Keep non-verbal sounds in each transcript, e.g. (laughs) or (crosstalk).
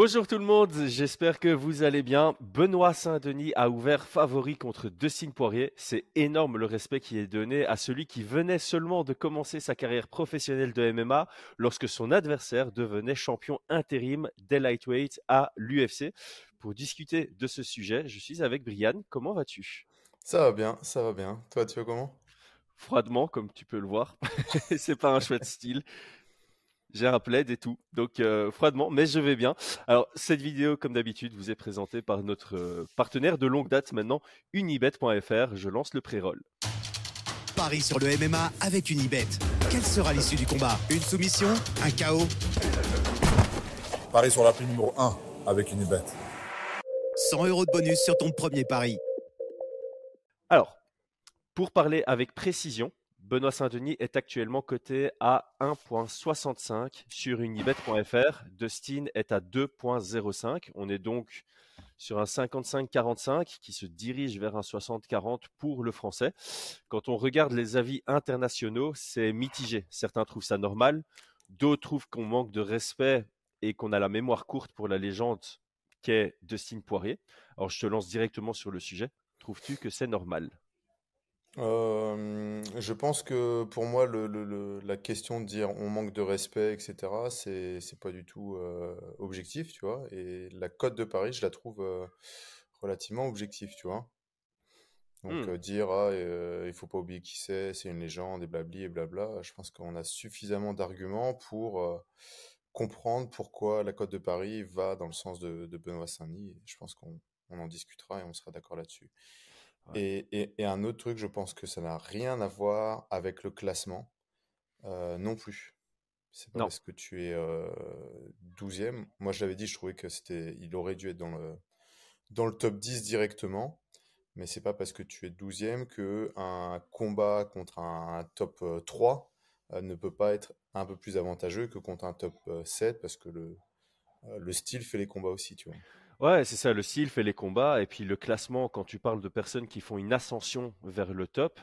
Bonjour tout le monde, j'espère que vous allez bien. Benoît Saint-Denis a ouvert favori contre Dustin Poirier. C'est énorme le respect qui est donné à celui qui venait seulement de commencer sa carrière professionnelle de MMA lorsque son adversaire devenait champion intérim des lightweight à l'UFC. Pour discuter de ce sujet, je suis avec Brian. Comment vas-tu? Ça va bien, ça va bien. Toi, tu vas comment? Froidement, comme tu peux le voir. (laughs) C'est pas un chouette style. J'ai un plaid et tout, donc euh, froidement, mais je vais bien. Alors, cette vidéo, comme d'habitude, vous est présentée par notre euh, partenaire de longue date maintenant, unibet.fr. Je lance le pré-roll. Paris sur le MMA avec Unibet. Quelle sera l'issue du combat? Une soumission? Un chaos Paris sur la prime numéro 1 avec Unibet. 100 euros de bonus sur ton premier pari. Alors, pour parler avec précision, Benoît Saint-Denis est actuellement coté à 1.65 sur unibet.fr. Dustin est à 2.05. On est donc sur un 55-45 qui se dirige vers un 60-40 pour le français. Quand on regarde les avis internationaux, c'est mitigé. Certains trouvent ça normal, d'autres trouvent qu'on manque de respect et qu'on a la mémoire courte pour la légende qu'est Dustin Poirier. Alors je te lance directement sur le sujet. Trouves-tu que c'est normal? Euh, je pense que pour moi, le, le- le- la question de dire on manque de respect, etc., c'est, c'est pas du tout euh, objectif, tu vois. Et la cote de Paris, je la trouve euh, relativement objective, tu vois. Donc Hmm. euh, dire ah, euh, il faut pas oublier qui c'est, c'est une légende et blabli et blabla, je pense qu'on a suffisamment d'arguments pour euh, comprendre pourquoi la cote de Paris va dans le sens de, de Benoît Saint-Denis. Et Je pense qu'on on en discutera et on sera d'accord là-dessus. Ouais. Et, et- et un autre truc, je pense que ça n'a rien à voir avec le classement euh, non plus. C'est pas Non. parce que tu es euh, 12e. Moi, je l'avais dit, je trouvais que c'était, il aurait dû être dans le, dans le top 10 directement. Mais c'est pas parce que tu es 12e que un combat contre un, top euh, 3 euh, ne peut pas être un peu plus avantageux que contre un top euh, 7 parce que le, euh, le style fait les combats aussi, tu vois. Ouais, c'est ça, le style fait les combats, et puis le classement, quand tu parles de personnes qui font une ascension vers le top,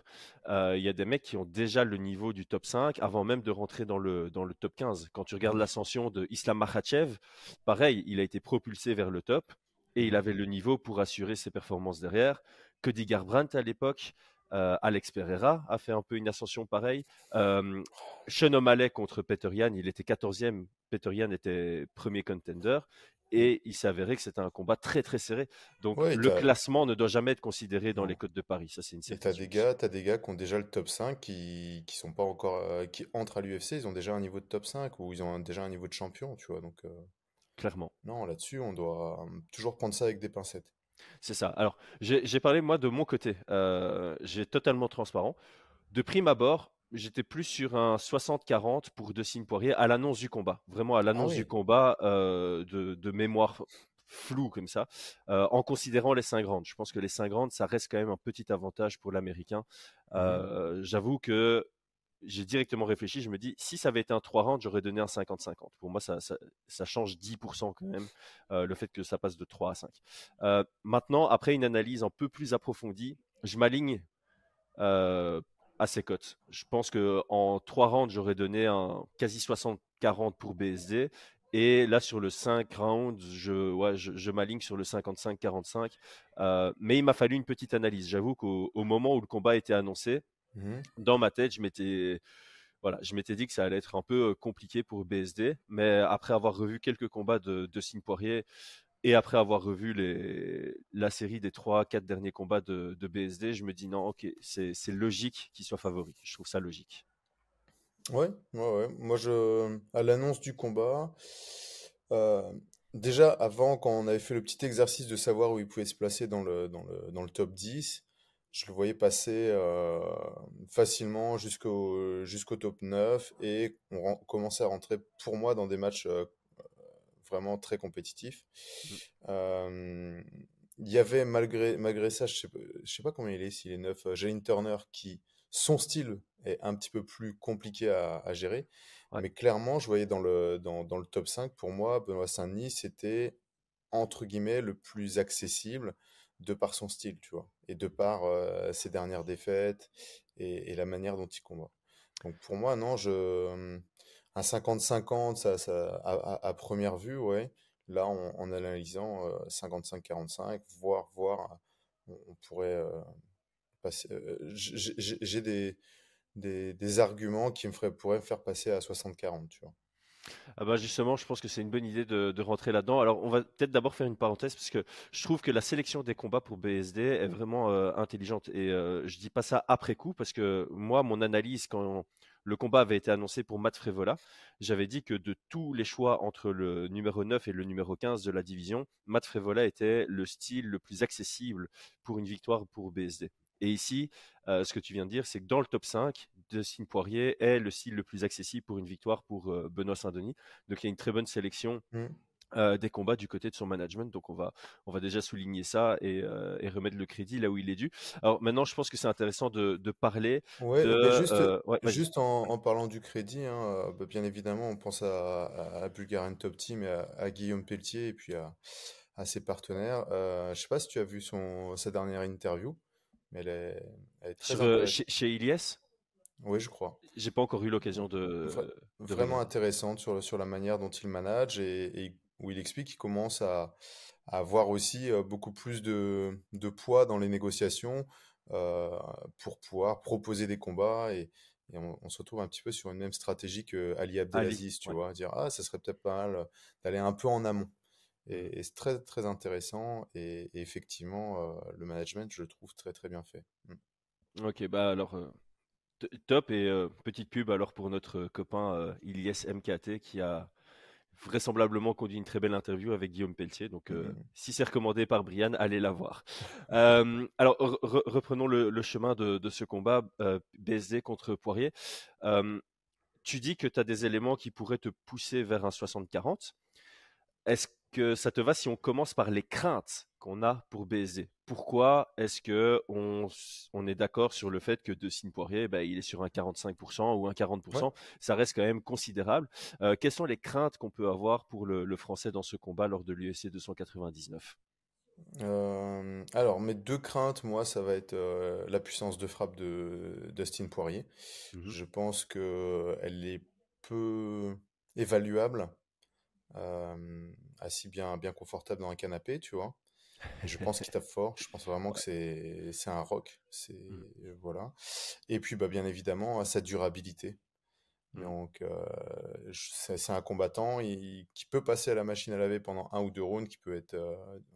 euh, il y a des mecs qui ont déjà le niveau du top 5 avant même de rentrer dans le, dans le top 15. Quand tu regardes l'ascension de Islam Makhachev, pareil, il a été propulsé vers le top, et il avait le niveau pour assurer ses performances derrière. Cody Garbrandt à l'époque, euh, Alex Pereira a fait un peu une ascension pareille. Euh, Sean O'Malley contre Peter Yan, il était 14e, Peter Yan était premier contender. Et il s'est avéré que c'était un combat très très serré. Donc Ouais, le classement ne doit jamais être considéré dans les codes de Paris. Ça, c'est une Et t'as des certitude. gars, t'as des gars qui ont déjà le top 5 qui, qui sont pas encore, euh, qui entrent à l'UFC, ils ont déjà un niveau de top 5 ou ils ont un- déjà un niveau de champion, tu vois. Donc, euh, Clairement. non, là-dessus, on doit euh, toujours prendre ça avec des pincettes. C'est ça. Alors, j'ai j'ai parlé moi de mon côté. Euh, j'ai totalement transparent. De prime abord, j'étais plus sur un 60-40 pour Dustin Poirier à l'annonce du combat. Vraiment à Ah l'annonce du combat euh, de, de mémoire floue comme ça, euh, en considérant les 5 grandes. Je pense que les 5 grandes, ça reste quand même un petit avantage pour l'Américain. Mhm. Euh, J'avoue que j'ai directement réfléchi. Je me dis, si ça avait été un 3 rounds, j'aurais donné un 50-50. Pour moi, ça, ça, ça change 10% quand même, euh, le fait que ça passe de 3 à 5. Euh, maintenant, après une analyse un peu plus approfondie, je m'aligne euh, à ces cotes. Je pense que en 3 rounds, j'aurais donné un quasi 60-40 pour BSD. Et là, sur le 5 rounds, je, ouais, je, je m'aligne sur le 55-45. Euh, mais il m'a fallu une petite analyse. J'avoue qu'au au moment où le combat été annoncé, Mhm. dans ma tête, je m'étais voilà, je m'étais dit que ça allait être un peu euh, compliqué pour BSD, mais après avoir revu quelques combats de, de Signe Poirier et après avoir revu la série des 3-4 derniers combats de, BSD, je me dis non, ok, c'est logique qu'il soit favori. Je trouve ça logique. Ouais. Moi, je, à l'annonce du combat, euh, déjà avant, quand on avait fait le petit exercice de savoir où il pouvait se placer dans le, dans le, dans le top 10, je le voyais passer euh, facilement jusqu'au jusqu'au top 9 et on commençait à rentrer pour moi dans des matchs euh, vraiment très compétitifs. Euh, il y avait malgré, malgré ça, je sais, je sais pas combien il est, s'il est 9, euh, Jalen Turner qui, son style est un petit peu plus compliqué à, à gérer. Ouais. Mais clairement, je voyais dans le, dans, dans le top 5, pour moi, Benoît Saint-Denis, c'était entre guillemets le plus accessible de par son style, tu vois, et de par euh, ses dernières défaites et, et la manière dont il combat. Donc pour moi, non, je, un 50-50, ça, ça, à, première vue, ouais. là, en, analysant 55-45, voir, voir, on, pourrait passer. J'ai des, des, des, arguments qui me feraient, pourraient me faire passer à 60-40, tu vois. Ah bah justement, je pense que c'est une bonne idée de, rentrer là-dedans. Alors, on va peut-être d'abord faire une parenthèse parce que je trouve que la sélection des combats pour BSD est vraiment euh, intelligente. Et euh, je dis pas ça après coup parce que moi, mon analyse quand le combat avait été annoncé pour Matt Frevola, j'avais dit que de tous les choix entre le numéro 9 et le numéro 15 de la division, Matt Frevola était le style le plus accessible pour une victoire pour BSD. Et ici, euh, ce que tu viens de dire, c'est que dans le top 5, Dustin Poirier est le style le plus accessible pour une victoire pour euh, Benoît Saint-Denis. Donc il y a une très bonne sélection. Mmh. Euh, des combats du côté de son management. Donc on va, on va déjà souligner ça et, remettre le crédit là où il est dû. Alors maintenant, je pense que c'est intéressant de, parler. Ouais, juste, en, parlant du crédit, hein, bah, bien évidemment, on pense à, à, Bulgarian Top Team et à, Guillaume Pelletier et puis à, ses partenaires. je ne sais pas si tu as vu son, sa dernière interview elle est, très euh, chez, chez Ilias Oui, je crois. J'ai pas encore eu l'occasion de, Vraiment intéressante sur, sur la manière dont il manage et, où il explique qu'il commence à, avoir aussi euh, beaucoup plus de, de, poids dans les négociations euh, pour pouvoir proposer des combats et, on, se retrouve un petit peu sur une même stratégie que Ali Abdelaziz, tu vois, dire ah ça serait peut-être pas mal d'aller un peu en amont. Et, c'est très, très intéressant. Et, effectivement, euh, le management, je le trouve très, très bien fait. Mmh. Ok, bah alors, euh, top. Et petite pub alors pour notre copain Ilyes MKT qui a vraisemblablement conduit une très belle interview avec Guillaume Pelletier. Donc, mmh. si c'est recommandé par Brian, allez la voir. alors, reprenons le, chemin de, de, ce combat BSD contre Poirier. tu dis que tu as des éléments qui pourraient te pousser vers un 60-40. Est-ce ça te va si on commence par les craintes qu'on a pour BSD Pourquoi est-ce que on, est d'accord sur le fait que De Signe Poirier, bah, il est sur un 45% ou un 40% Ça reste quand même considérable. Euh, quelles sont les craintes qu'on peut avoir pour le, français dans ce combat lors de l'UFC 299 euh, alors, mes deux craintes, moi, ça va être euh, la puissance de frappe de Dustin Poirier. Mmh Je pense qu'elle est peu évaluable assis bien, bien confortable dans un canapé, tu vois. je pense qu'il tape fort. Je pense vraiment que (laughs) c'est, un rock. C'est, mmh. voilà. Et puis, bah, bien évidemment, à sa durabilité. Mmh. Donc, c'est, un combattant qui peut passer à la machine à laver pendant un ou deux rounds, qui peut être,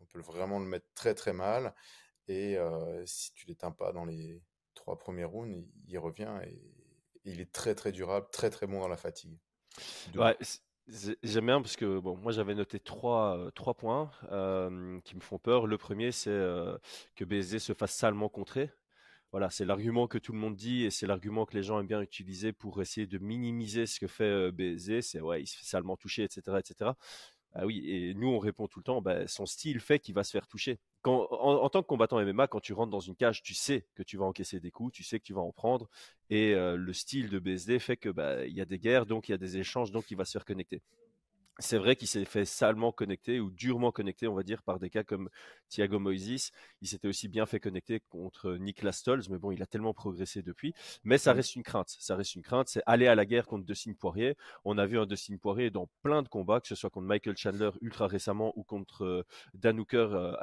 on peut vraiment le mettre très très mal. Et si tu l'éteins pas dans les trois premiers rounds, il, revient et, il est très très durable, très très bon dans la fatigue. Ouais, J'aime bien parce que bon, moi j'avais noté trois, euh, points euh, qui me font peur. Le premier, c'est euh, que BSD se fasse salement contrer. Voilà, c'est l'argument que tout le monde dit et c'est l'argument que les gens aiment bien utiliser pour essayer de minimiser ce que fait BSD. C'est ouais, il se fait salement toucher, etc., etc. Ah oui, et nous on répond tout le temps, bah, son style fait qu'il va se faire toucher. En, tant que combattant MMA, quand tu rentres dans une cage, tu sais que tu vas encaisser des coups, tu sais que tu vas en prendre, et le style de BSD fait que bah, il y a des guerres, donc il y a des échanges, donc il va se faire connecter c'est vrai qu'il s'est fait salement connecter ou durement connecter, on va dire, par des cas comme Thiago Moises. Il s'était aussi bien fait connecter contre Niklas Stolz, mais bon, il a tellement progressé depuis. Mais ça reste une crainte. Ça reste une crainte. C'est aller à la guerre contre Dustin Poirier. On a vu un Dustin Poirier dans plein de combats, que ce soit contre Michael Chandler ultra récemment ou contre euh, Dan Hooker euh,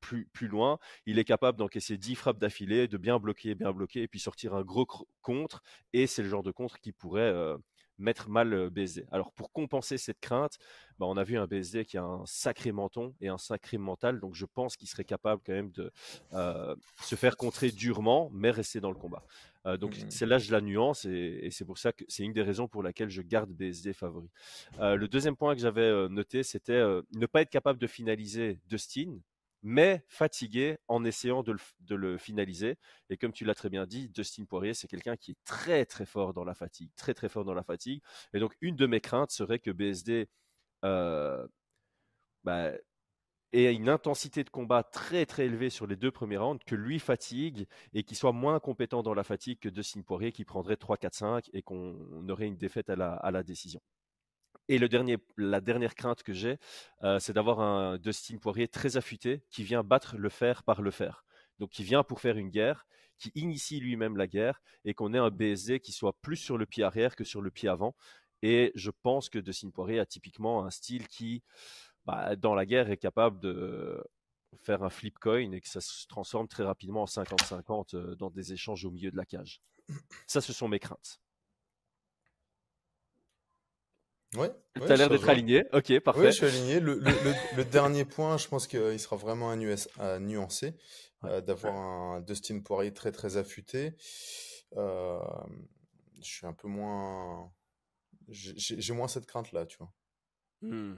plus, plus loin, il est capable d'encaisser 10 frappes d'affilée, de bien bloquer, bien bloquer, et puis sortir un gros contre. Et c'est le genre de contre qui pourrait euh, mettre mal BSD. Alors pour compenser cette crainte, bah, on a vu un BSD qui a un sacré menton et un sacré mental, donc je pense qu'il serait capable quand même de se faire contrer durement, mais rester dans le combat. donc mmh c'est là je la nuance et, c'est pour ça que c'est une des raisons pour laquelle je garde BSD favori. le deuxième point que j'avais noté, c'était ne pas être capable de finaliser Dustin, mais fatigué en essayant de le, finaliser. Et comme tu l'as très bien dit, Dustin Poirier, c'est quelqu'un qui est très très fort dans la fatigue, très très fort dans la fatigue. Et donc une de mes craintes serait que BSD euh, bah, ait une intensité de combat très très élevée sur les deux premiers rounds, que lui fatigue et qu'il soit moins compétent dans la fatigue que Dustin Poirier qui prendrait 3, 4, 5 et qu'on aurait une défaite à la décision. Et le la dernière crainte que j'ai, euh, c'est d'avoir un Dustin Poirier très affûté qui vient battre le fer par le fer. Donc qui vient pour faire une guerre, qui initie lui-même la guerre et qu'on ait un BSD qui soit plus sur le pied arrière que sur le pied avant. Et je pense que Dustin Poirier a typiquement un style qui, bah, dans la guerre, est capable de faire un flip coin et que ça se transforme très rapidement en 50-50 euh, dans des échanges au milieu de la cage. Ça, ce sont mes craintes. Ouais, tu as l'air d'être aligné. Ok, Oui, parfait. je suis aligné. Le, le- le- le dernier point, je pense qu'il sera vraiment à, nuancer, Ouais. euh, d'avoir un Dustin Poirier très très affûté. Euh, je suis un peu moins, j'ai moins cette crainte-là, tu vois. Hmm.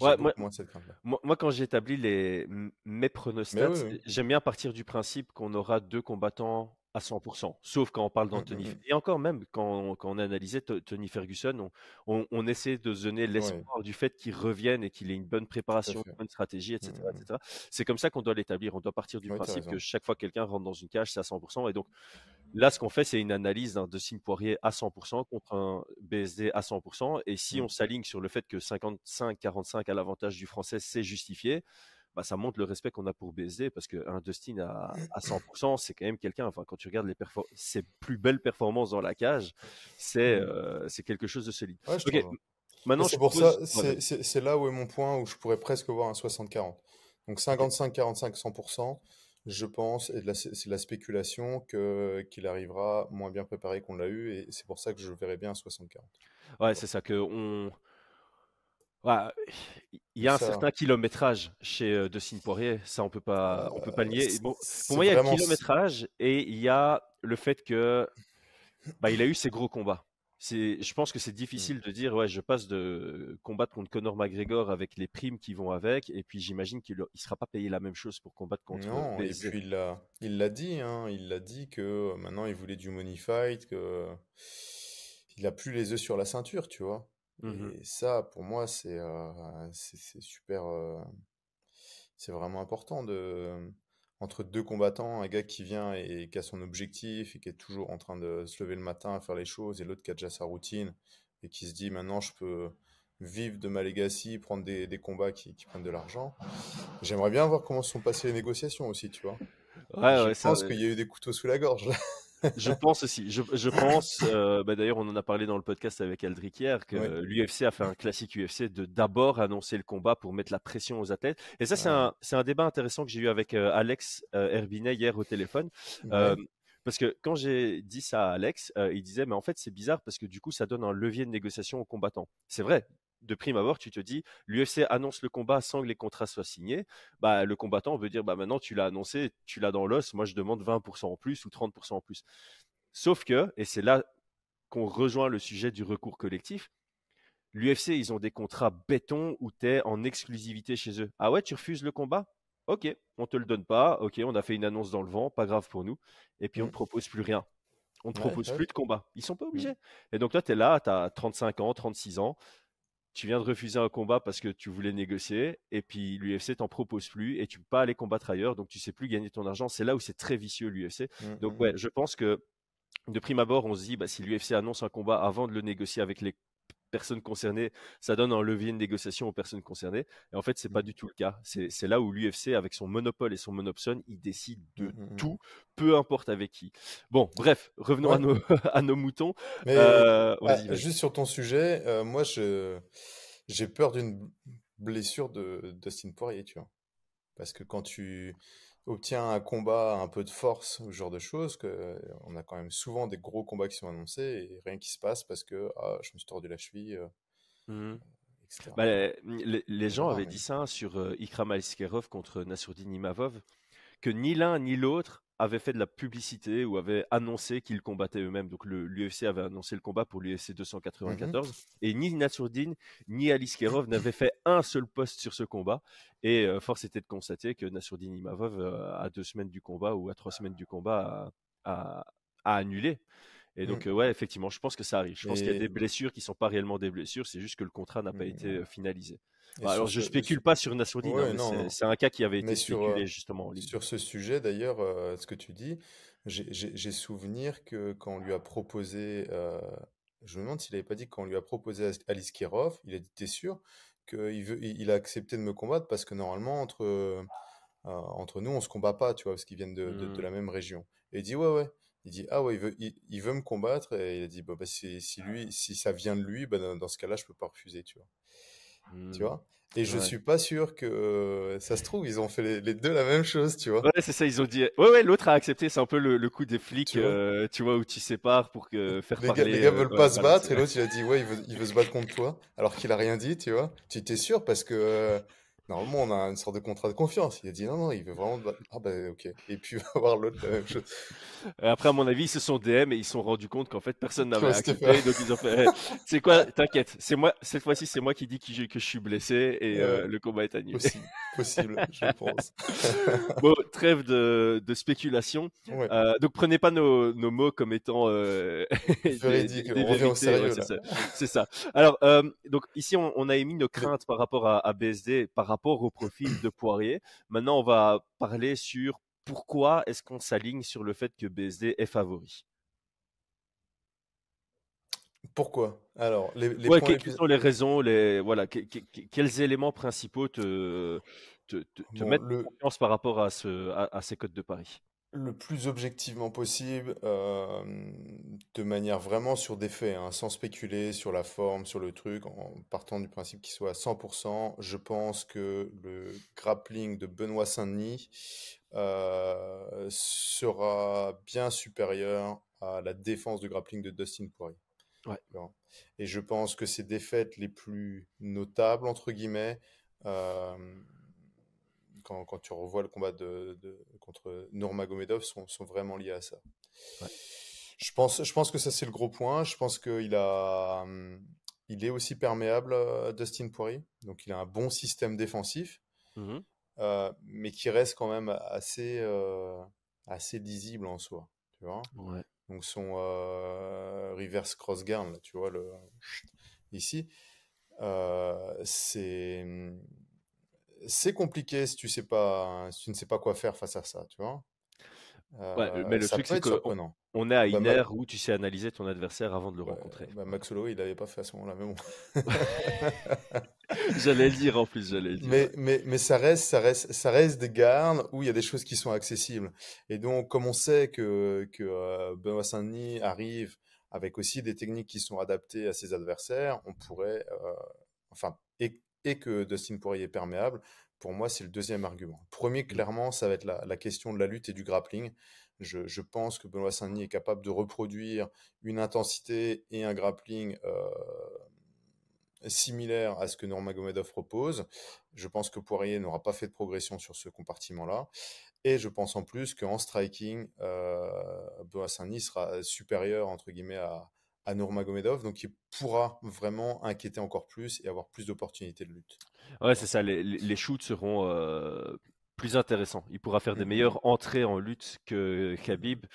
Ouais, moi, moins cette crainte-là. moi, moi, quand j'établis les, mes pronostats, oui, oui. j'aime bien partir du principe qu'on aura deux combattants à 100%, sauf quand on parle Mm, d'Anthony. mm, mm. Et encore même, quand, quand on analysait To- Tony Ferguson, on, on, on essaie de se donner Ouais, l'espoir du fait qu'il revienne et qu'il ait une bonne préparation, une bonne stratégie, etc. Mm, etc. C'est comme ça qu'on doit l'établir. On doit partir du Ouais, principe que chaque fois que quelqu'un rentre dans une cage, c'est à 100%. Et donc, Là, ce qu'on fait, c'est une analyse d'un Dustin Poirier à 100% contre un BSD à 100%. Et si Mm. on s'aligne sur le fait que 55-45 à l'avantage du français, c'est justifié, bah, ça montre le respect qu'on a pour BSD parce qu'un Dustin à, à 100%, c'est quand même quelqu'un. Enfin, quand tu regardes les ses plus belles performances dans la cage, c'est Mm. euh, quelque chose de solide. Ouais, maintenant, c'est pour pose. ça, Ouais, c'est là où est mon point où je pourrais presque voir un 60-40. Donc Ok. 55-45, 100%, je pense, et c'est de la spéculation qu'il arrivera moins bien préparé qu'on l'a eu, et c'est pour ça que je verrais bien un 60-40. Ouais, c'est ça que on. Ouais, il y a un Ça, certain kilométrage chez euh, Dustin Poirier, ça on peut pas, on peut pas le euh, nier. Bon, pour moi, il y a le kilométrage et il y a le fait que bah, il a eu ses gros combats. Je pense que c'est Mm. difficile de dire ouais, je passe de combattre contre Conor McGregor avec les primes qui vont avec, et puis j'imagine qu'il ne sera pas payé la même chose pour combattre contre Non, et puis il l'a il l'a dit, hein, il l'a dit que maintenant il voulait du money fight, que il a plus les œufs sur la ceinture, tu vois? Mhm. Et ça, pour moi, c'est euh, super, euh, c'est vraiment important de entre deux combattants, un gars qui vient et qui a son objectif et qui est toujours en train de se lever le matin à faire les choses, et l'autre qui a déjà sa routine et qui se dit maintenant je peux vivre de ma legacy, prendre des, des combats qui, qui prennent de l'argent. J'aimerais bien voir comment se sont passées les négociations aussi, tu vois. Ouais, Je ouais, ça, pense qu'il y a eu des couteaux sous la gorge là. Je pense aussi. Je, je pense, euh, bah d'ailleurs, on en a parlé dans le podcast avec Aldric hier, que Ouais. l'UFC a fait un classique UFC de d'abord annoncer le combat pour mettre la pression aux athlètes. Et ça, c'est un, c'est un débat intéressant que j'ai eu avec euh, Alex euh, Herbinet hier au téléphone. Euh, Ouais. parce que quand j'ai dit ça à Alex, euh, il disait, mais en fait, c'est bizarre parce que du coup, ça donne un levier de négociation aux combattants. C'est vrai. De prime abord, tu te dis, l'UFC annonce le combat sans que les contrats soient signés. Bah, le combattant veut dire, bah, maintenant, tu l'as annoncé, tu l'as dans l'os, moi, je demande 20% en plus ou 30% en plus. Sauf que, et c'est là qu'on rejoint le sujet du recours collectif, l'UFC, ils ont des contrats béton où tu es en exclusivité chez eux. Ah ouais, tu refuses le combat? Ok, on te le donne pas. Ok, on a fait une annonce dans le vent, pas grave pour nous. Et puis on Mm. te propose plus rien. On te Ouais, propose ouais. plus de combat. Ils sont pas Mm. obligés. Et donc là, tu es là, tu as 35 ans, 36 ans. Tu viens de refuser un combat parce que tu voulais négocier. Et puis l'UFC t'en propose plus et tu peux pas aller combattre ailleurs. Donc tu sais plus gagner ton argent. C'est là où c'est très vicieux l'UFC. Mm, Donc mm, ouais, je pense que de prime abord, on se dit, bah, si l'UFC annonce un combat avant de le négocier avec les personnes concernées, ça donne un levier de négociation aux personnes concernées. Et en fait, c'est pas mm, du tout le cas. C'est là où l'UFC, avec son monopole et son monopson, il décide de mm, mm, mm. tout, peu importe avec qui. Bon, bref, revenons à nos, (laughs) à nos moutons. Mais Euh, ah, vas-y. juste sur ton sujet, euh, moi je j'ai peur d'une blessure de Dustin Poirier, tu vois. Parce que quand tu obtiens un combat, un peu de force, ce genre de choses, que on a quand même souvent des gros combats qui sont annoncés et rien qui se passe parce que ah, je me suis tordu la cheville, euh, Mhm. etc. Bah, les, gens avaient mais- dit ça sur euh, Ikram Aliskerov contre Nassourdine Imavov, que ni l'un ni l'autre avaient fait de la publicité ou avaient annoncé qu'ils combattaient eux-mêmes. Donc l'UFC avait annoncé le combat pour l'UFC 294 et ni Nassourdine ni Aliskerov n'avaient fait un seul post sur ce combat. Et euh, force était de constater que Nassourdine Imavov, euh, à deux semaines du combat ou à trois semaines du combat, a, a- a annulé. Et donc, Mm. euh, ouais, effectivement, je pense que ça arrive. Je pense qu'il y a des blessures qui sont pas réellement des blessures, c'est juste que le contrat n'a pas Mm, été euh, finalisé. Bah, alors, je ce- spécule pas sur Nassourdine, Ouais, hein, non, c'est- un cas qui avait été Mais sur, spéculé euh, justement. Sur ce sujet, d'ailleurs, euh, ce que tu dis, j'ai- souvenir que quand on lui a proposé, euh, je me demande s'il n'avait pas dit quand on lui a proposé Alice Kirov, il a dit, t'es sûr? qu'il veut, il a accepté de me combattre parce que normalement, entre, euh, entre nous, on se combat pas, tu vois, parce qu'ils viennent de, de- de Mm. la même région. Et il dit, ouais, ouais. Il dit ah ouais il veut il, veut me combattre et il a dit bah, bah si, lui si ça vient de lui bah, dans, ce cas-là je peux pas refuser tu vois tu mmh. vois et je suis pas sûr que ça se trouve, ils ont fait les, deux la même chose, tu vois. Ouais, c'est ça, ils ont dit. Ouais, ouais, l'autre a accepté. C'est un peu le, coup des flics, tu vois, euh, tu vois où tu sépares pour que faire les parler. Gars, les gars veulent pas se battre et l'autre il a dit ouais, il veut, il veut se battre contre toi, alors qu'il a rien dit, tu vois. Tu étais sûr parce que euh, Normalement, on a une sorte de contrat de confiance. Il a dit non, non, il veut vraiment. Ah ben ok. Et puis, (laughs) va voir l'autre la même chose. Après, à mon avis, ils se sont DM et ils se sont rendus compte qu'en fait, personne n'avait accepté. Donc, ils ont fait (laughs) C'est quoi T'inquiète, c'est moi, cette fois-ci, c'est moi qui dis que je, que je suis blessé et euh, le combat est annulé. Possible, possible je (laughs) pense. bon, trêve de, de spéculation. Euh, donc, prenez pas nos, nos, mots comme étant. Euh, Véridique, on revient au sérieux. c'est ça, Alors, euh, donc, ici, on, on, a émis nos craintes par rapport à, à BSD, par rapport rapport au profil de Poirier. Maintenant, on va parler sur pourquoi est-ce qu'on s'aligne sur le fait que BSD est favori. Pourquoi? Alors, les, quelles sont les raisons les, voilà, Quels éléments principaux te, te, mettent en confiance par rapport à, ce, à ces codes de Paris? Le plus objectivement possible, euh, de manière vraiment sur des faits, hein, sans spéculer sur la forme, sur le truc, en partant du principe qu'il soit à 100%. Je pense que le grappling de Benoît Saint-Denis euh, sera bien supérieur à la défense du grappling de Dustin Poirier. Et je pense que ces défaites les plus notables, entre guillemets, euh, quand, tu revois le combat de, contre Nurmagomedov sont, sont vraiment liés à ça. Je, pense, je pense que ça, c'est le gros point. Je pense qu'il a, hum, il est aussi perméable, à Dustin Poirier. Donc, il a un bon système défensif, mmh euh, mais qui reste quand même assez, euh, assez lisible en soi. Tu vois Donc, son euh, reverse cross guard, tu vois, le, ici, c'est hum, c'est compliqué si tu sais pas, si tu ne sais pas quoi faire face à ça, tu vois? ouais, mais le truc c'est qu'on on est à bah, une ère où tu sais analyser ton adversaire avant de le rencontrer. Bah, Max Holloway, il n'avait pas fait à ce moment-là, mais bon. (laughs) j'allais le dire en plus, j'allais dire. Mais, mais, mais ça, reste, ça, reste, ça reste des gardes où il y a des choses qui sont accessibles. Et donc, comme on sait que, que euh, Benoît Saint-Denis arrive avec aussi des techniques qui sont adaptées à ses adversaires, on pourrait, euh, enfin, et et que Dustin Poirier est perméable, pour moi, c'est le deuxième argument. Premier, mmh. clairement, ça va être la, question de la lutte et du grappling. Je, pense que Benoît Saint-Denis est capable de reproduire une intensité et un grappling euh, similaire à ce que Nurmagomedov propose. Je pense que Poirier n'aura pas fait de progression sur ce compartiment-là. Et je pense en plus qu'en striking, euh, Benoît Saint-Denis sera supérieur, entre guillemets, à, à Nurmagomedov, donc il pourra vraiment inquiéter encore plus et avoir plus d'opportunités de lutte. Ouais, c'est ça, les, les, shoots seront euh, plus intéressants. Il pourra faire des mm-hmm. meilleures entrées en lutte que Khabib.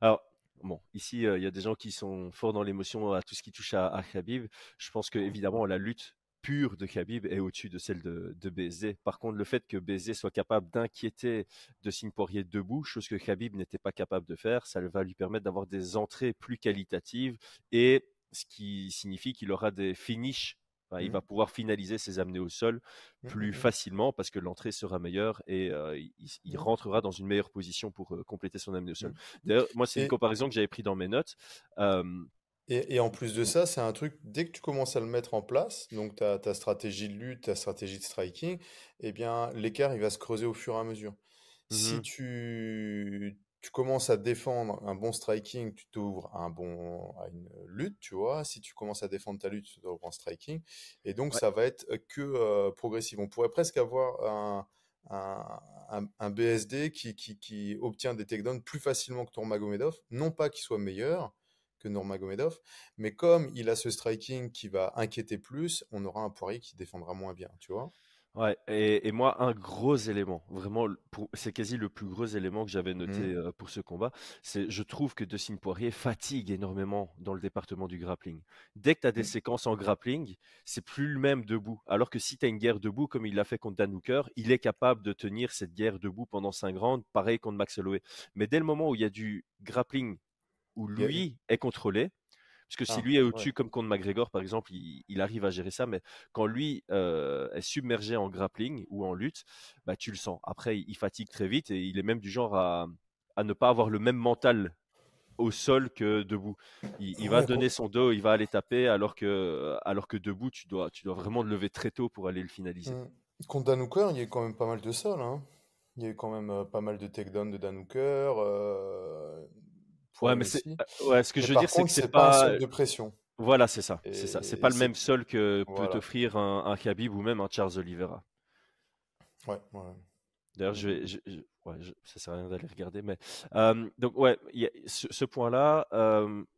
Alors, bon, ici, euh, il y a des gens qui sont forts dans l'émotion à tout ce qui touche à, à Khabib. Je pense que, évidemment, la lutte pure de Khabib est au-dessus de celle de, de Par contre, le fait que Bézé soit capable d'inquiéter de Signe Poirier debout, chose que Khabib n'était pas capable de faire, ça va lui permettre d'avoir des entrées plus qualitatives et ce qui signifie qu'il aura des finishes. Il mmh. va pouvoir finaliser ses amenés au sol mmh, plus mmh, facilement parce que l'entrée sera meilleure et euh, il, rentrera dans une meilleure position pour euh, compléter son amené au sol. D'ailleurs, moi, c'est une comparaison que j'avais pris dans mes notes. Et, en plus de ça, c'est un truc, dès que tu commences à le mettre en place, donc ta, ta stratégie de lutte, ta stratégie de striking, eh bien, l'écart, il va se creuser au fur et à mesure. Si tu, tu commences à défendre un bon striking, tu t'ouvres un bon, à une lutte, tu vois. Si tu commences à défendre ta lutte, tu t'ouvres un striking. Et donc, ça va être que euh, progressif. On pourrait presque avoir un, un, un, BSD qui, qui, qui, obtient des takedowns plus facilement que ton Magomedov. Non pas qu'il soit meilleur, que Nurmagomedov. Mais comme il a ce striking qui va inquiéter plus, on aura un Poirier qui défendra moins bien, tu vois. Ouais, et, moi, un gros élément, vraiment, c'est quasi le plus gros élément que j'avais noté mmh. euh, pour ce combat, c'est je trouve que Dustin Poirier fatigue énormément dans le département du grappling. Dès que tu as des mmh. séquences en grappling, c'est plus le même debout. Alors que si tu as une guerre debout, comme il l'a fait contre Dan Hooker, il est capable de tenir cette guerre debout pendant 5 rounds, pareil contre Max Holloway. Mais dès le moment où il y a du grappling où lui est contrôlé. Parce que si ah, lui est au-dessus, comme contre McGregor, par exemple, il, arrive à gérer ça. Mais quand lui euh, est submergé en grappling ou en lutte, bah, tu le sens. Après, il fatigue très vite et il est même du genre à, ne pas avoir le même mental au sol que debout. Il, va donner son dos, il va aller taper, alors que, alors que debout, tu dois, tu dois vraiment te lever très tôt pour aller le finaliser. Mm. Contre Danouker, il y a quand même pas mal de sol. Hein. Il y a eu quand même euh, pas mal de takedown de Danouker. Euh, ouais, mais c'est, ouais, ce que je veux dire, c'est que c'est pas, un sol de pression. Voilà, c'est ça. C'est ça. C'est pas le même sol que peut offrir un, un Khabib ou même un Charles Oliveira. Ouais, ouais. D'ailleurs, je vais, je, ouais, ça sert à rien d'aller regarder, mais donc ouais, y a ce, point-là,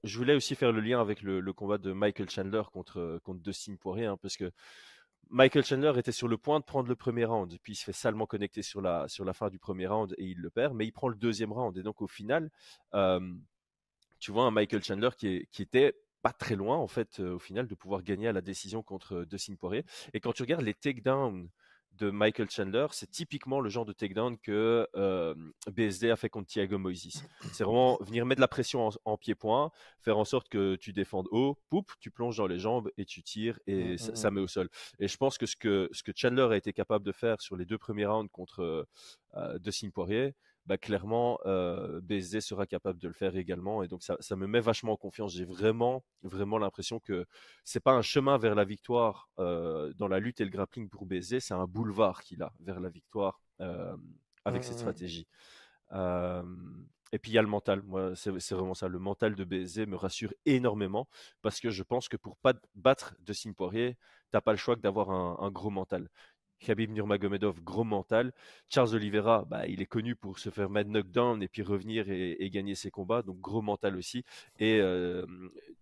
je voulais aussi faire le lien avec le, combat de Michael Chandler contre contre Dustin Poirier, hein, parce que Michael Chandler était sur le point de prendre le premier round, puis il se fait salement connecter sur la sur la fin du premier round et il le perd, mais il prend le deuxième round et donc au final, tu vois un Michael Chandler qui, est, qui était pas très loin en fait au final de pouvoir gagner à la décision contre Dustin Poirier. Et quand tu regardes les takedowns de Michael Chandler, c'est typiquement le genre de takedown que BSD a fait contre Thiago Moises. C'est vraiment venir mettre de la pression en, pied-point, faire en sorte que tu défendes haut, poup, tu plonges dans les jambes et tu tires et mmh, ça, mmh, mmh. met au sol. Et je pense que ce que, ce que Chandler a été capable de faire sur les deux premiers rounds contre euh, Dustin Poirier, bah, clairement, euh, BSD sera capable de le faire également. Et donc, ça, ça me met vachement en confiance. J'ai vraiment, vraiment l'impression que c'est pas un chemin vers la victoire euh, dans la lutte et le grappling pour BSD, c'est un boulevard qu'il a vers la victoire euh, avec cette mmh, mmh. stratégie. et puis il y a le mental. Moi, c'est vraiment ça. Le mental de BSD me rassure énormément parce que je pense que pour pas battre de Sim Poirier, t'as pas le choix que d'avoir un, un, gros mental. Khabib Nurmagomedov, gros mental. Charles Oliveira, bah, il est connu pour se faire mettre knockdown et puis revenir et, gagner ses combats, donc gros mental aussi. Et euh,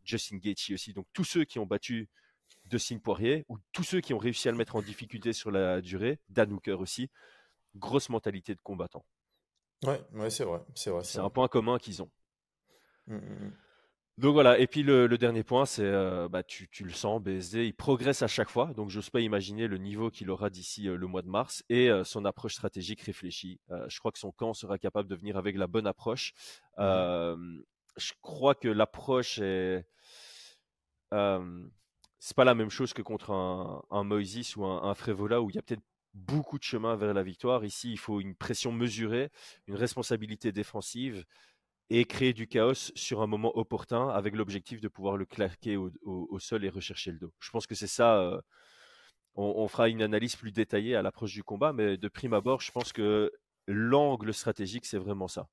Justin Gaethje aussi. Donc tous ceux qui ont battu Dustin Poirier ou tous ceux qui ont réussi à le mettre en difficulté sur la durée, Dan Hooker aussi, grosse mentalité de combattant. Ouais, ouais c'est vrai, c'est vrai. C'est un point commun qu'ils ont. Mmh, mmh, mmh. Donc voilà, et puis le, dernier point, c'est euh, bah, tu, le sens, BSD, il progresse à chaque fois, donc j'ose pas imaginer le niveau qu'il aura d'ici euh, le mois de mars et euh, son approche stratégique réfléchie. je crois que son camp sera capable de venir avec la bonne approche. je crois que l'approche est c'est pas la même chose que contre un, un ou un, un Frévola où il y a peut-être beaucoup de chemin vers la victoire. Ici, il faut une pression mesurée, une responsabilité défensive et créer du chaos sur un moment opportun avec l'objectif de pouvoir le claquer au, sol et rechercher le dos. Je pense que c'est ça. Euh, on, fera une analyse plus détaillée à l'approche du combat, mais de prime abord, je pense que l'angle stratégique, c'est vraiment ça.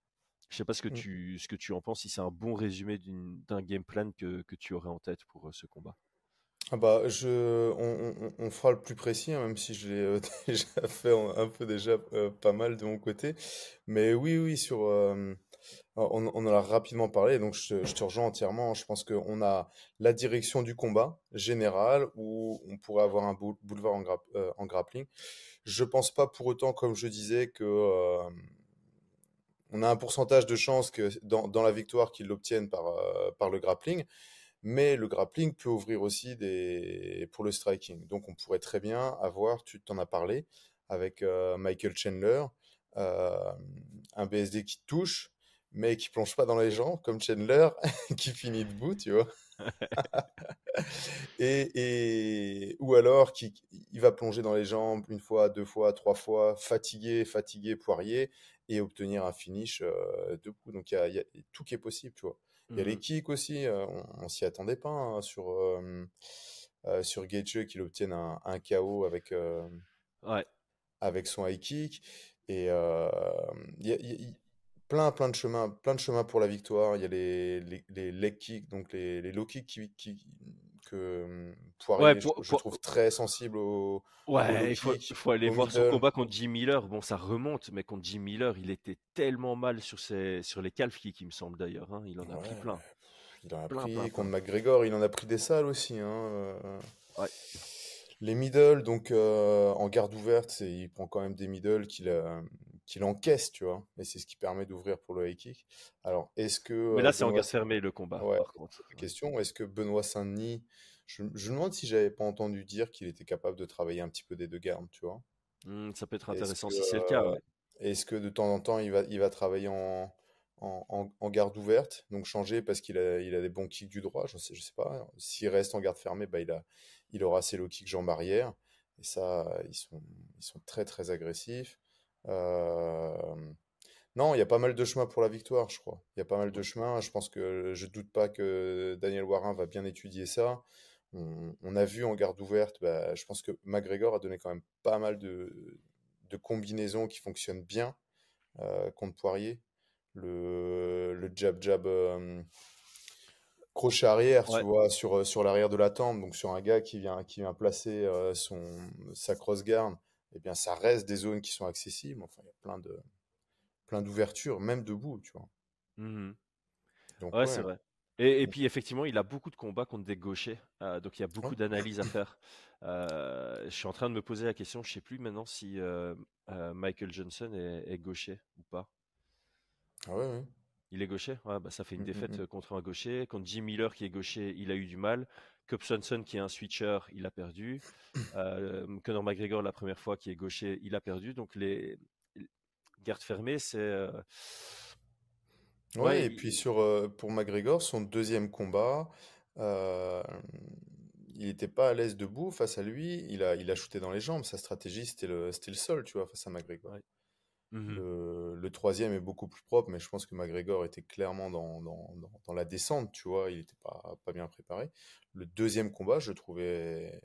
Je ne sais pas ce que, mmh. tu, ce que tu en penses, si c'est un bon résumé d'un game plan que, tu aurais en tête pour euh, ce combat. Ah bah, je, on, fera le plus précis, hein, même si je l'ai euh, (laughs) déjà fait un peu déjà pas mal de mon côté. Mais oui, oui, sur, on, en a rapidement parlé, donc je, te rejoins entièrement. Je pense qu'on a la direction du combat général où on pourrait avoir un boulevard en, euh, grappling. Je pense pas pour autant, comme je disais, que euh, on a un pourcentage de chances que dans, la victoire qu'ils l'obtiennent par, euh, le grappling, mais le grappling peut ouvrir aussi pour le striking. Donc on pourrait très bien avoir, tu t'en as parlé, avec Michael Chandler, un BSD qui touche mais qui plonge pas dans les gens, comme Chandler, (laughs) qui finit debout, tu vois. (laughs) et, et, ou alors qui il va plonger dans les jambes une fois, deux fois, trois fois, fatigué, fatigué, poirier, et obtenir un finish euh, debout. Donc il y a, tout qui est possible, tu vois. Il y a les mmh kicks aussi, euh, on, on s'y attendait pas hein, sur euh, euh sur Gaethje qu'il obtienne un, un KO avec ouais. avec son high kick. Et il y a, plein, plein de chemins, plein de chemins pour la victoire. Il y a les, les, les leg kicks, donc les, les low kicks qui, qui que hum, Poirier, je, trouve très sensible au. Ouais, il faut, faut, aller voir son combat contre Jim Miller. Bon, ça remonte, mais contre Jim Miller, il était tellement mal sur, ses, sur les calf kicks, il me semble d'ailleurs. Hein. Il en a pris plein. Il en a pris contre McGregor, il en a pris des salles aussi. Hein. Euh. Ouais. Les middle, donc euh, en garde ouverte, il prend quand même des middle qu'il a qu'il encaisse, tu vois. Et c'est ce qui permet d'ouvrir pour le high kick. Alors, est-ce que. Mais là, c'est en garde fermée le combat, par contre. Question est-ce que Benoît Saint-Denis. Je, me demande si j'avais pas entendu dire qu'il était capable de travailler un petit peu des deux gardes, tu vois. Mmh, ça peut être intéressant si c'est le cas. Est-ce que de temps en temps, il va, il va travailler en, en, garde ouverte, donc changer parce qu'il a, il a des bons kicks du droit, je sais, je sais pas. S'il reste en garde fermée, bah, il, a, il aura ses low kicks jambes arrière. Et ça, ils sont, ils sont très très agressifs. Euh, Non, il y a pas mal de chemins pour la victoire, je crois. Il y a pas mal de chemins. Je pense que je doute pas que Daniel Warin va bien étudier ça. On, a vu en garde ouverte, bah, je pense que McGregor a donné quand même pas mal de, de combinaisons qui fonctionnent bien euh, contre Poirier. Le, le jab jab euh, crochet arrière, tu vois, sur, sur l'arrière de la tempe, donc sur un gars qui vient, qui vient placer euh, son, sa cross guard, eh bien ça reste des zones qui sont accessibles. Enfin, il y a plein de plein d'ouvertures, même debout, tu vois. Mmh donc, ouais, c'est vrai. Et, puis effectivement, il a beaucoup de combats contre des gauchers, euh, donc il y a beaucoup d'analyses à faire. (laughs) Euh, je suis en train de me poser la question, je sais plus maintenant si euh, Michael Johnson est, gaucher ou pas. Ah ouais, Il est gaucher? Ouais, bah, Ça fait une mmh, mmh, défaite contre un gaucher. Contre Jim Miller qui est gaucher, il a eu du mal. Cub Swanson qui est un switcher, il a perdu. (coughs) Conor McGregor la première fois qui est gaucher, il a perdu. Donc les gardes fermées, c'est Ouais, et puis sur, euh, pour McGregor, son deuxième combat, euh, il n'était pas à l'aise debout face à lui. Il a, il a shooté dans les jambes. Sa stratégie, c'était le, c'était le sol, tu vois, face à McGregor. Mmh le, le troisième est beaucoup plus propre, mais je pense que McGregor était clairement dans, dans, dans, la descente, tu vois. Il n'était pas, pas bien préparé. Le deuxième combat, je le trouvais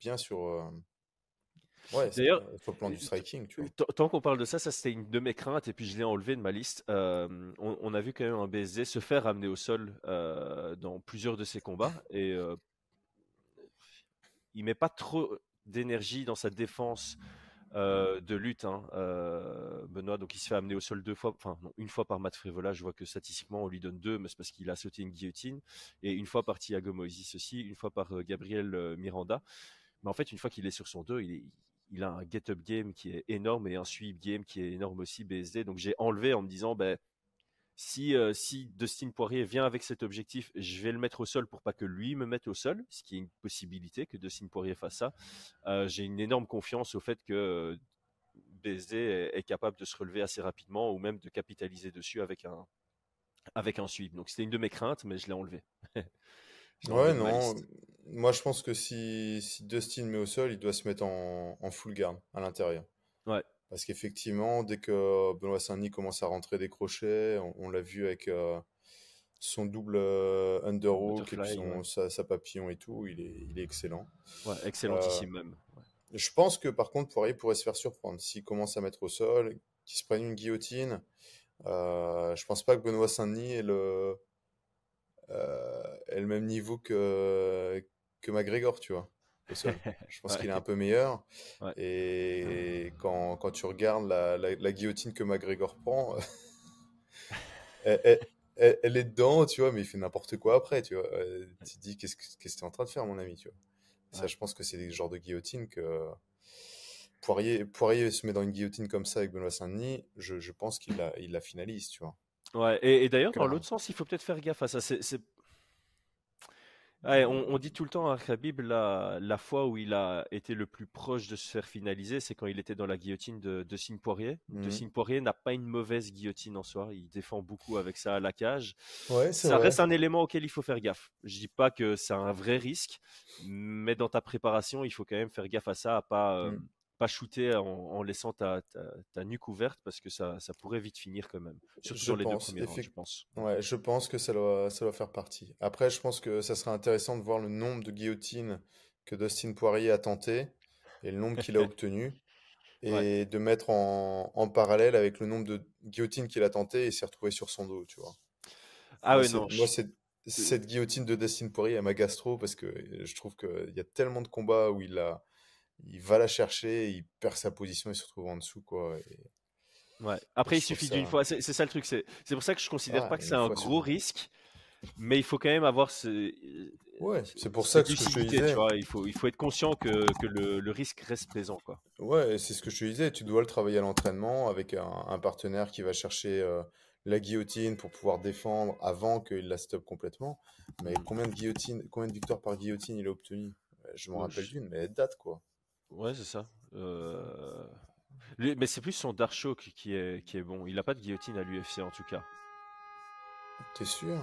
bien sur, euh, Ouais, D'ailleurs, plan du striking, tu vois. Tant qu'on parle de ça, ça c'était une de mes craintes et puis je l'ai enlevé de ma liste. Euh, on, a vu quand même un BSD se faire amener au sol euh, dans plusieurs de ses combats et euh, il met pas trop d'énergie dans sa défense de lutte, hein, Benoît. Donc il se fait amener au sol deux fois, enfin une fois par Matt Frivola. Je vois que statistiquement on lui donne deux, mais c'est parce qu'il a sauté une guillotine et une fois par Thiago Moises aussi, une fois par Gabriel Miranda. Mais en fait, une fois qu'il est sur son est, il a un get-up game qui est énorme et un sweep game qui est énorme aussi, BSD. Donc j'ai enlevé en me disant, ben, si, euh, si Dustin Poirier vient avec cet objectif, je vais le mettre au sol pour pas que lui me mette au sol, ce qui est une possibilité que Dustin Poirier fasse ça. Euh, j'ai une énorme confiance au fait que euh, BSD est, capable de se relever assez rapidement ou même de capitaliser dessus avec un, avec un sweep. Donc c'était une de mes craintes, mais je l'ai enlevé. (laughs) Ouais, non. Moi, je pense que si, si Dustin met au sol, il doit se mettre en, en full guard à l'intérieur. Ouais. Parce qu'effectivement, dès que Benoît Saint-Denis commence à rentrer des crochets, on, l'a vu avec euh, son double euh, underhook, et son, sa, papillon et tout, il est, il est excellent. Ouais, excellentissime euh, même. Je pense que par contre, Poirier pourrait se faire surprendre. S'il commence à mettre au sol, qu'il se prenne une guillotine, je pense pas que Benoît Saint-Denis est le euh, le même niveau que, que McGregor, tu vois. (laughs) Je pense qu'il est un peu meilleur. Et quand, quand, tu regardes la, la, guillotine que McGregor prend, (laughs) elle, elle, est dedans, tu vois, mais il fait n'importe quoi après, tu vois. Euh, tu te dis, qu'est-ce que tu es en train de faire, mon ami, tu vois. Ça, je pense que c'est des genres de guillotine que Poirier, Poirier se met dans une guillotine comme ça avec Benoît Saint-Denis, je, je, pense qu'il la, il la finalise, tu vois. Ouais, et, d'ailleurs, dans l'autre sens, il faut peut-être faire gaffe à ça. C'est, on, dit tout le temps à Khabib, la, la fois où il a été le plus proche de se faire finaliser, c'est quand il était dans la guillotine de, de Signe Poirier. De mmh. Signe Poirier n'a pas une mauvaise guillotine en soi. Il défend beaucoup avec ça à la cage. Ouais, ça reste un élément auquel il faut faire gaffe. Je dis pas que c'est un vrai risque, mais dans ta préparation, il faut quand même faire gaffe à ça, à pas, euh, mmh pas shooter en, laissant ta, ta, nuque ouverte parce que ça, ça pourrait vite finir quand même. Surtout sur les deux premiers rounds, je pense. Ouais, je pense que ça doit, ça doit faire partie. Après, je pense que ça serait intéressant de voir le nombre de guillotines que Dustin Poirier a tenté et le nombre qu'il a (laughs) obtenu et de mettre en, en, parallèle avec le nombre de guillotines qu'il a tenté et s'est retrouvé sur son dos, tu vois. Ah ouais, non. Moi, c'est cette guillotine de Dustin Poirier à ma gastro parce que je trouve qu'il y a tellement de combats où il a il va la chercher, il perd sa position et se retrouve en dessous, quoi. Ouais. Après, il suffit d'une fois. C'est ça le truc. C'est pour ça que je considère pas que c'est un gros risque, mais il faut quand même avoir ce. Ouais, c'est pour ça que, je te disais. il, faut, il faut être conscient que, que le, le, risque reste présent. Quoi. Ouais, c'est ce que je te disais. Tu dois le travailler à l'entraînement avec un, un, partenaire qui va chercher euh, la guillotine pour pouvoir défendre avant qu'il la stoppe complètement. Mais combien de, guillotines, combien de victoires par guillotine il a obtenu Je m'en rappelle d'une, mais elle date quoi. Ouais, c'est ça. Euh, mais c'est plus son Dark Show qui est, qui est bon. Il n'a pas de guillotine à l'UFC en tout cas. T'es sûr?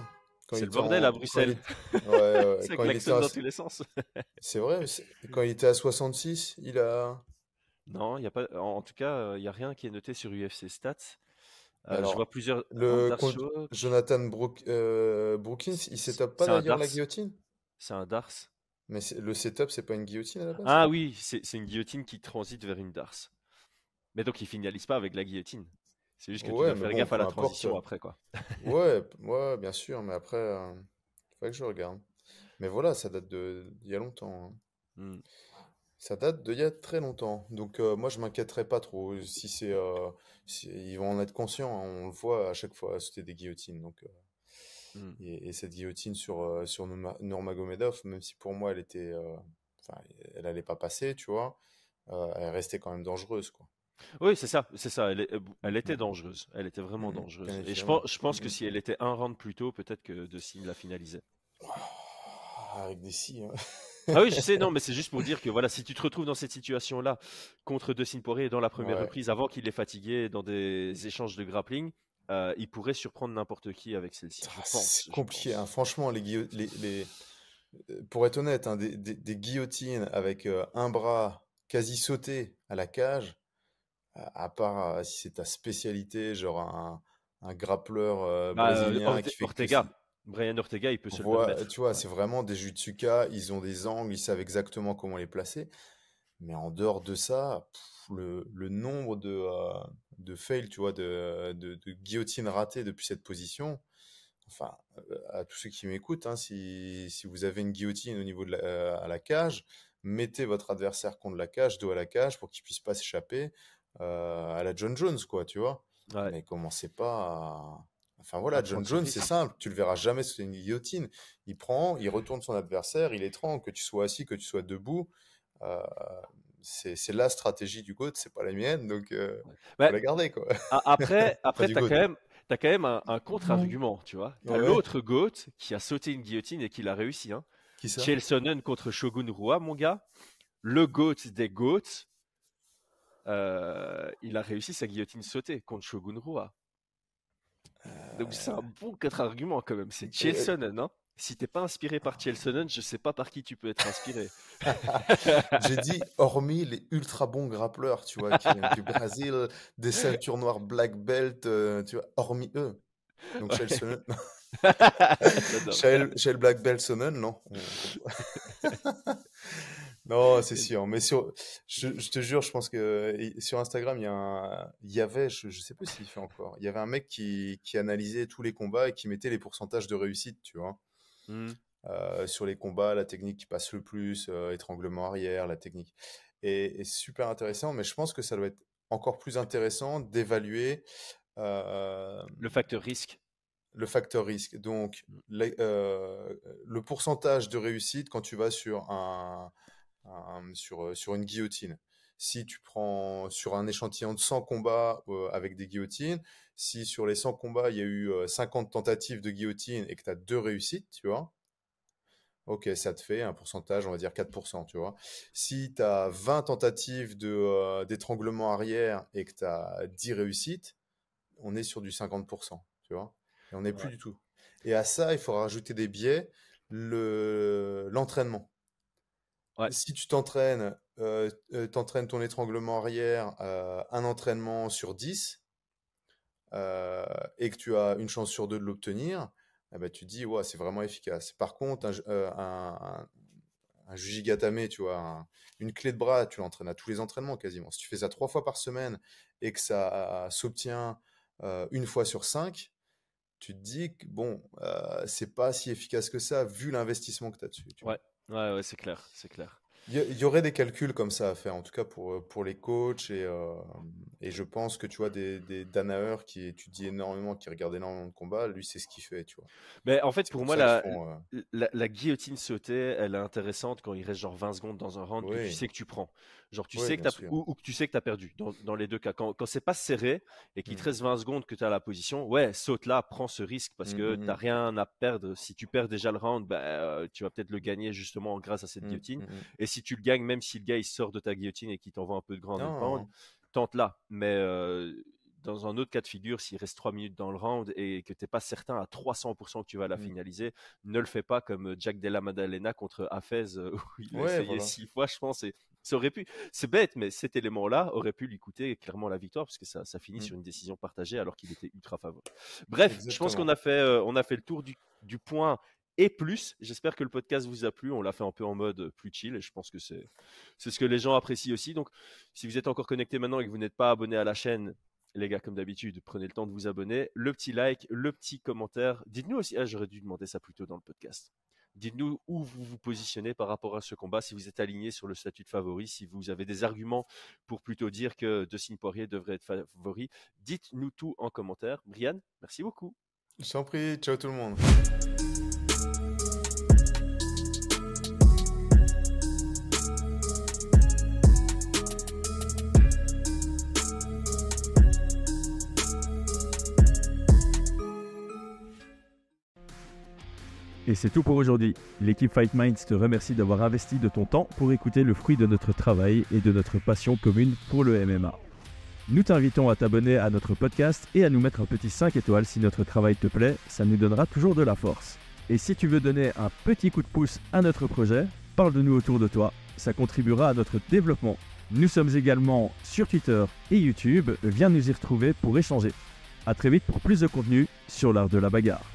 C'est le bordel à Bruxelles. Ouais, ouais, (laughs) (laughs) c'est quand il était dans tous les sens. c'est vrai. Quand il était à 66, il a. Non, il y a pas. En tout cas, il n'y a rien qui est noté sur UFC Stats. Euh, je Alors, vois plusieurs le contre Jonathan Brook- euh, Brookins, il setup pas C'est un d'ailleurs la guillotine? C'est un Dars. Mais le setup, c'est pas une guillotine à la base? Ah oui, c'est une guillotine qui transite vers une Dars. Mais donc il finalise pas avec la guillotine. C'est juste que tu Ouais, dois mais faire bon, gaffe à la importe. transition après quoi. Ouais, (laughs) bien sûr, mais après, euh, faudrait que je regarde. Mais voilà, ça date d'il y a longtemps. hein. Hmm. Ça date d'il y a très longtemps. Donc euh, moi, je m'inquiéterais pas trop. Si c'est, euh, si- ils vont en être conscients. hein, on le voit à chaque fois, c'était des guillotines. Donc, euh, Hmm. et, et cette guillotine sur euh, sur Nurma- Nurmagomedov, même si pour moi, elle était, euh, elle allait pas passer, tu vois, euh, elle restait quand même dangereuse, quoi. Oui, c'est ça, c'est ça. Elle, est- elle était dangereuse. Elle était vraiment Mhm, dangereuse. Et je pense, je pense que Mhm. si elle était un round plus tôt, peut-être que De Signe la finalisait. Ah, Avec des si. hein. Ah oui, je sais, non, (laughs) mais c'est juste pour dire que voilà, si tu te retrouves dans cette situation-là contre De Signe Poirier dans la première Ouais. reprise, avant qu'il ait fatigué dans des échanges de grappling, euh, il pourrait surprendre n'importe qui avec celle-ci. Ah. C'est compliqué, hein. Franchement, les, guillo- les, les- euh, pour être honnête, hein, des, des- des guillotines avec euh, un bras quasi sauté à la cage, à, à part euh, si c'est ta spécialité, genre un, un grappleur Bah, brésilien Orte- qui fait Ortega, Brian Ortega, il peut se le permettre. tu vois, Ouais. c'est vraiment des jutsuka, ils ont des angles, ils savent exactement comment les placer. Mais en dehors de ça, pff, le, le nombre de, euh, de fails, tu vois, de, de, de guillotines ratées depuis cette position, enfin, euh, à tous ceux qui m'écoutent, hein, si, si vous avez une guillotine au niveau de la, euh, à la cage, mettez votre adversaire contre la cage, dos à la cage, pour qu'il puisse pas s'échapper euh, à la John Jones, quoi, tu vois. Ouais. Mais commencez pas à... Enfin voilà, John Jones, c'est simple, tu le verras jamais sous une guillotine. Il prend, il retourne son adversaire, il étrangle, que tu sois assis, que tu sois debout. Euh, c'est c'est la stratégie du GOAT, c'est pas la mienne, donc euh, Ouais. faut la garder quoi. A- Après, (laughs) après tu as GOAT. quand même, t'as quand même un, un contre-argument, tu vois. Ouais. l'autre GOAT qui a sauté une guillotine et qui l'a réussi. Hein. Qui ça? Chael Sonnen contre Shogun Rua, mon gars. Le GOAT des GOATs. euh, il a réussi sa guillotine sautée contre Shogun Rua. Donc c'est un bon contre-argument quand même. C'est Chael Euh, Sonnen. Hein. Si t'es pas inspiré par Chael Sonnen, je sais pas par qui tu peux être inspiré. (laughs) J'ai dit hormis les ultra bons grappleurs, tu vois, qui viennent du Brésil, des ceintures noires black belt, euh, tu vois, hormis eux. Donc Ouais. Chael, Chael Black Belt Sonnen, non. On- (laughs) Non, c'est sûr. Mais sur, je, je te jure, je pense que sur Instagram, il y, a un- il y avait, je, je sais pas s'il fait encore, il y avait un mec qui, qui analysait tous les combats et qui mettait les pourcentages de réussite, tu vois. Hmm. Euh, sur les combats, la technique qui passe le plus, euh, étranglement arrière, la technique. Et, et c'est super intéressant, mais je pense que ça doit être encore plus intéressant d'évaluer euh, Le facteur risque. le facteur risque. Donc, la- euh, le pourcentage de réussite quand tu vas sur, un, un- sur, sur une guillotine. Si tu prends sur un échantillon de 100 combats euh, avec des guillotines, si sur les 100 combats, il y a eu euh, 50 tentatives de guillotine et que tu as deux réussites, tu vois, ok, ça te fait un pourcentage, on va dire 4%, tu vois. Si tu as 20 tentatives de, euh, d'étranglement arrière et que tu as 10 réussites, on est sur du 50%, tu vois. Et on n'est plus du tout. Et à ça, il faut rajouter des biais, le, l'entraînement. Ouais. Si tu t'entraînes, euh, t'entraînes ton étranglement arrière, euh, un entraînement sur 10, euh, et que tu as une chance sur deux de l'obtenir, eh ben, tu te dis, ouais, c'est vraiment efficace. Par contre, un, un, Jujigatame, tu vois, un- une clé de bras, tu l'entraînes à tous les entraînements quasiment. Si tu fais ça trois fois par semaine et que ça s'obtient une fois sur cinq, tu te dis que bon, euh, c'est pas si efficace que ça vu l'investissement que tu as dessus. tu vois. Ouais, ouais, ouais, c'est clair, c'est clair. Il y, aurait des calculs comme ça à faire, en tout cas pour, euh, pour les coachs. Et, euh, et je pense que tu vois, des, des Danaher qui étudie énormément, qui regarde énormément de combats, lui, c'est ce qu'il fait, tu vois. Mais en fait, pour moi, la, font, euh, la, la guillotine sautée, elle est intéressante quand il reste genre 20 secondes dans un round que tu sais que tu prends. Genre, tu Oui, sais que sûr. ou, ou que tu sais que tu as perdu dans, dans les deux cas. Quand, quand c'est pas serré et qu'il te Mm. reste 20 secondes que tu as la position, ouais, saute là, prends ce risque parce Mm, que mm, tu n'as mm. rien à perdre. Si tu perds déjà le round, bah, tu vas peut-être le gagner justement grâce à cette guillotine. Et si tu le gagnes, même si le gars il sort de ta guillotine et qu'il t'envoie un peu de ground and Non, pound, tente là. Mais euh, dans un autre cas de figure, s'il reste 3 minutes dans le round et que tu n'es pas certain à 300% que tu vas la Mm. finaliser, ne le fais pas comme Jack Della Maddalena contre Hafez euh, (laughs) où il a Ouais, essayé voilà. 6 fois, je pense, et ça aurait pu, c'est bête, mais cet élément-là aurait pu lui coûter clairement la victoire parce que ça, ça finit Mm. sur une décision partagée alors qu'il était ultra favori. Bref, je pense qu'on a fait, euh, on a fait le tour du, du point et plus. J'espère que le podcast vous a plu. On l'a fait un peu en mode plus chill et je pense que c'est, c'est ce que les gens apprécient aussi. Donc, si vous êtes encore connecté maintenant et que vous n'êtes pas abonné à la chaîne, les gars, comme d'habitude, prenez le temps de vous abonner. Le petit like, le petit commentaire. Dites-nous aussi, ah, j'aurais dû demander ça plus tôt dans le podcast. Dites-nous où vous vous positionnez par rapport à ce combat, si vous êtes aligné sur le statut de favori, si vous avez des arguments pour plutôt dire que Dustin Poirier devrait être favori. Dites-nous tout en commentaire. Brian, merci beaucoup. Je t'en prie, ciao tout le monde. Et c'est tout pour aujourd'hui. L'équipe Fight Minds te remercie d'avoir investi de ton temps pour écouter le fruit de notre travail et de notre passion commune pour le MMA. Nous t'invitons à t'abonner à notre podcast et à nous mettre un petit 5 étoiles si notre travail te plaît, ça nous donnera toujours de la force. Et si tu veux donner un petit coup de pouce à notre projet, parle de nous autour de toi, ça contribuera à notre développement. Nous sommes également sur Twitter et YouTube, viens nous y retrouver pour échanger. A très vite pour plus de contenu sur l'art de la bagarre.